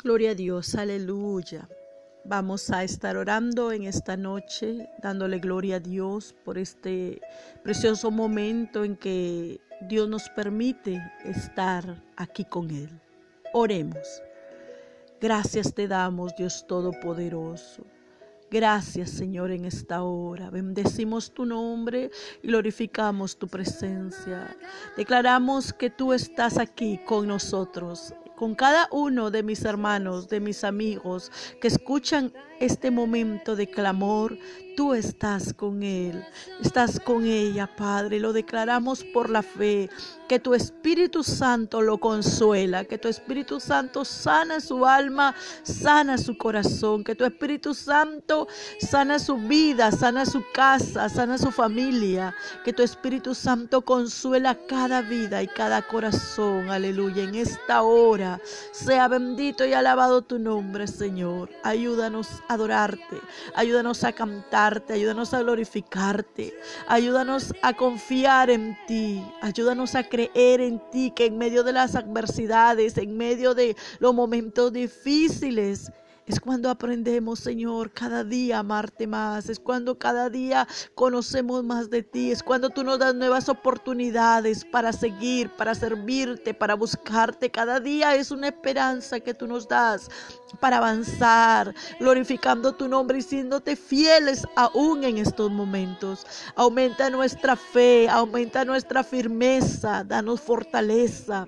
Gloria a Dios, aleluya. Vamos a estar orando en esta noche, dándole gloria a Dios por este precioso momento en que Dios nos permite estar aquí con Él. Oremos. Gracias te damos, Dios Todopoderoso. Gracias, Señor, en esta hora. Bendecimos tu nombre y glorificamos tu presencia. Declaramos que tú estás aquí con nosotros con cada uno de mis hermanos, de mis amigos que escuchan este momento de clamor, tú estás con Él, estás con ella, Padre. Lo declaramos por la fe, que tu Espíritu Santo lo consuela, que tu Espíritu Santo sana su alma, sana su corazón, que tu Espíritu Santo sana su vida, sana su casa, sana su familia, que tu Espíritu Santo consuela cada vida y cada corazón. Aleluya. En esta hora sea. Bendito y alabado tu nombre, Señor. Ayúdanos a adorarte, ayúdanos a cantar ayúdanos a glorificarte, ayúdanos a confiar en ti, ayúdanos a creer en ti, que en medio de las adversidades, en medio de los momentos difíciles, es cuando aprendemos, Señor, cada día amarte más. Es cuando cada día conocemos más de ti. Es cuando tú nos das nuevas oportunidades para seguir, para servirte, para buscarte. Cada día es una esperanza que tú nos das para avanzar, glorificando tu nombre y siéndote fieles aún en estos momentos. Aumenta nuestra fe, aumenta nuestra firmeza, danos fortaleza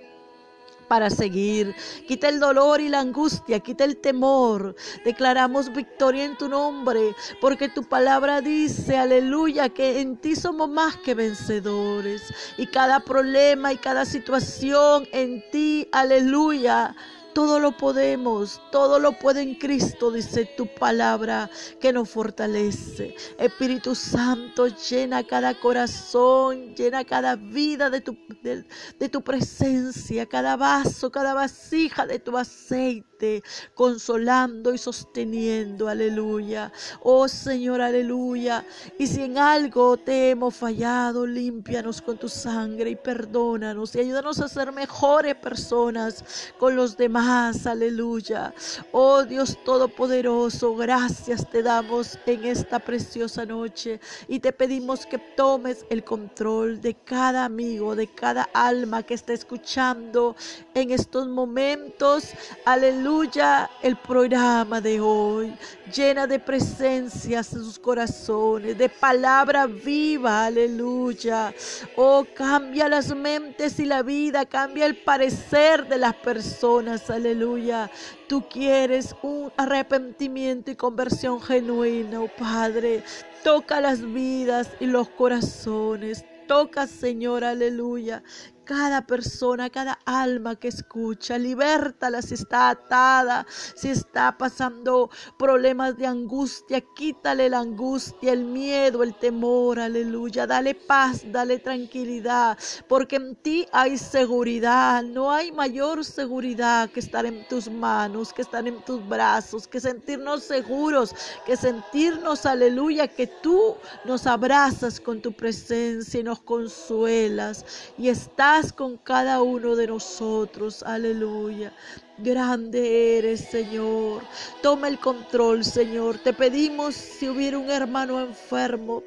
para seguir. Quita el dolor y la angustia, quita el temor. Declaramos victoria en tu nombre, porque tu palabra dice, aleluya, que en ti somos más que vencedores. Y cada problema y cada situación en ti, aleluya todo lo podemos, todo lo puede en Cristo, dice tu palabra que nos fortalece. Espíritu Santo, llena cada corazón, llena cada vida de tu, de tu presencia, cada vaso, cada vasija de tu aceite, consolando y sosteniendo, aleluya. Oh Señor, aleluya. Y si en algo te hemos fallado, límpianos con tu sangre y perdónanos y ayúdanos a ser mejores personas con los demás aleluya. Oh Dios Todopoderoso, gracias te damos en esta preciosa noche y te pedimos que tomes el control de cada amigo, de cada alma que está escuchando en estos momentos, aleluya, el programa de hoy, llena de presencias en sus corazones, de palabra viva, aleluya. Oh, cambia las mentes y la vida, cambia el parecer de las personas, aleluya. Tú quieres un arrepentimiento y conversión genuina, oh Padre. Toca las vidas y los corazones. Toca, Señor, aleluya cada persona, cada alma que escucha. Libértala si está atada, si está pasando problemas de angustia. Quítale la angustia, el miedo, el temor. Aleluya. Dale paz, dale tranquilidad. Porque en ti hay seguridad. No hay mayor seguridad que estar en tus manos, que estar en tus brazos, que sentirnos seguros, que sentirnos, aleluya, que tú nos abrazas con tu presencia y nos consuelas. Y estás con cada uno de nosotros. Aleluya. Grande eres, Señor. Toma el control, Señor. Te pedimos si hubiera un hermano enfermo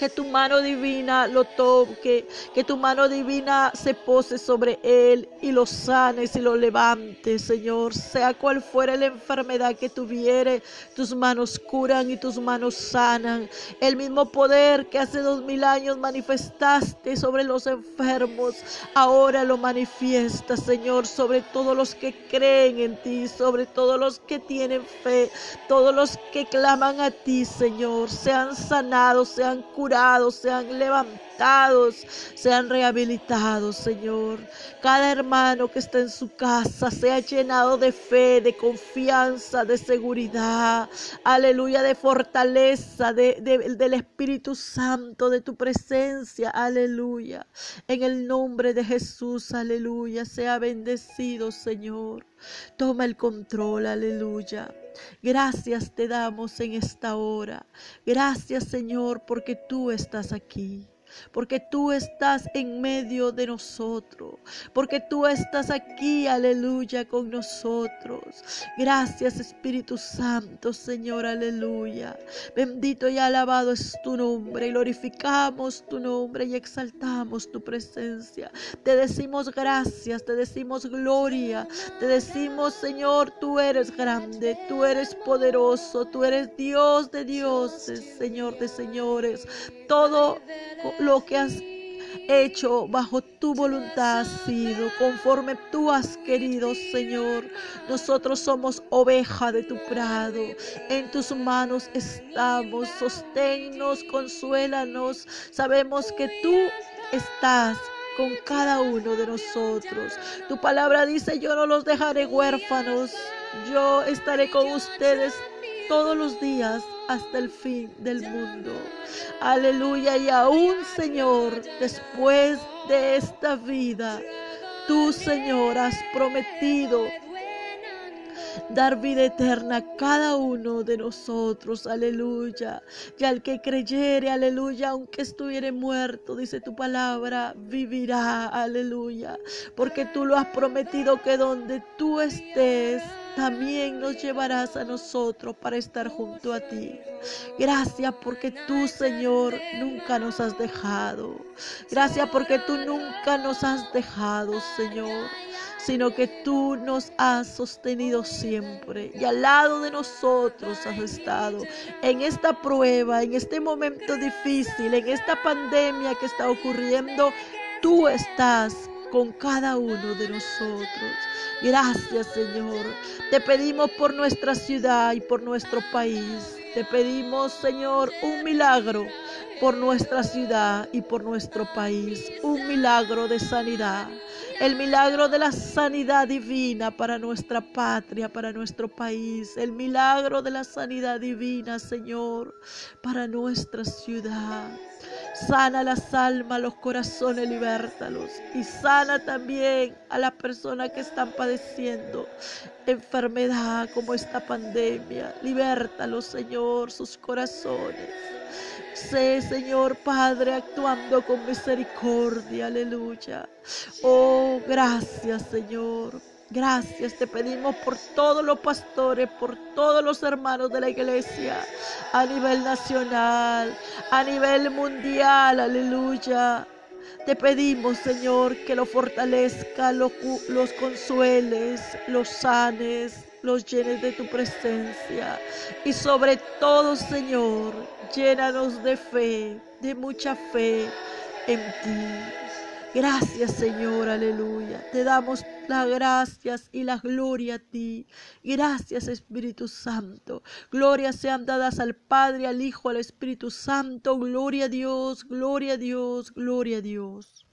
que tu mano divina lo toque, que tu mano divina se pose sobre él y lo sanes y lo levante, Señor. Sea cual fuera la enfermedad que tuviere, tus manos curan y tus manos sanan. El mismo poder que hace dos mil años manifestaste sobre los enfermos, ahora lo manifiesta, Señor, sobre todos los que creen en ti, sobre todos los que tienen fe, todos los que claman a ti, Señor, sean sanados, sean curados sean levantados, sean rehabilitados, Señor. Cada hermano que está en su casa sea llenado de fe, de confianza, de seguridad, aleluya, de fortaleza, del Espíritu Santo, de tu presencia, aleluya. En el nombre de Jesús, aleluya, sea bendecido, Señor. Toma el control, aleluya. Gracias te damos en esta hora. Gracias Señor porque tú estás aquí. Porque tú estás en medio de nosotros, porque tú estás aquí, aleluya, con nosotros. Gracias Espíritu Santo, Señor, aleluya. Bendito y alabado es tu nombre, glorificamos tu nombre y exaltamos tu presencia. Te decimos gracias, te decimos gloria, te decimos, Señor, tú eres grande, tú eres poderoso, tú eres Dios de dioses, Señor de señores. Todo lo que has hecho bajo tu voluntad ha sido, conforme tú has querido, Señor. Nosotros somos oveja de tu prado. En tus manos estamos. Sosténnos, consuélanos. Sabemos que tú estás con cada uno de nosotros. Tu palabra dice, yo no los dejaré huérfanos. Yo estaré con ustedes todos los días hasta el fin del mundo. Aleluya. Y aún, Señor, después de esta vida, tú, Señor, has prometido dar vida eterna a cada uno de nosotros, aleluya. Y al que creyere, aleluya, aunque estuviere muerto, dice tu palabra, vivirá, aleluya. Porque tú lo has prometido que donde tú estés, también nos llevarás a nosotros para estar junto a ti. Gracias porque tú, Señor, nunca nos has dejado. Gracias porque tú nunca nos has dejado, Señor sino que tú nos has sostenido siempre y al lado de nosotros has estado en esta prueba, en este momento difícil, en esta pandemia que está ocurriendo. Tú estás con cada uno de nosotros. Gracias Señor. Te pedimos por nuestra ciudad y por nuestro país. Te pedimos Señor un milagro por nuestra ciudad y por nuestro país. Un milagro de sanidad. El milagro de la sanidad divina para nuestra patria, para nuestro país. El milagro de la sanidad divina, Señor, para nuestra ciudad. Sana las almas, los corazones, libértalos. Y sana también a las personas que están padeciendo enfermedad como esta pandemia. Libértalos, Señor, sus corazones. Sé, Señor Padre, actuando con misericordia. Aleluya. Oh, gracias, Señor. Gracias te pedimos por todos los pastores, por todos los hermanos de la iglesia, a nivel nacional, a nivel mundial, aleluya. Te pedimos, Señor, que lo fortalezca, los, consueles, los sanes, los llenes de tu presencia. Y sobre todo, Señor, llénanos de fe, de mucha fe en ti. Gracias Señor, aleluya. Te damos las gracias y la gloria a ti. Gracias Espíritu Santo. Gloria sean dadas al Padre, al Hijo, al Espíritu Santo. Gloria a Dios, gloria a Dios, gloria a Dios.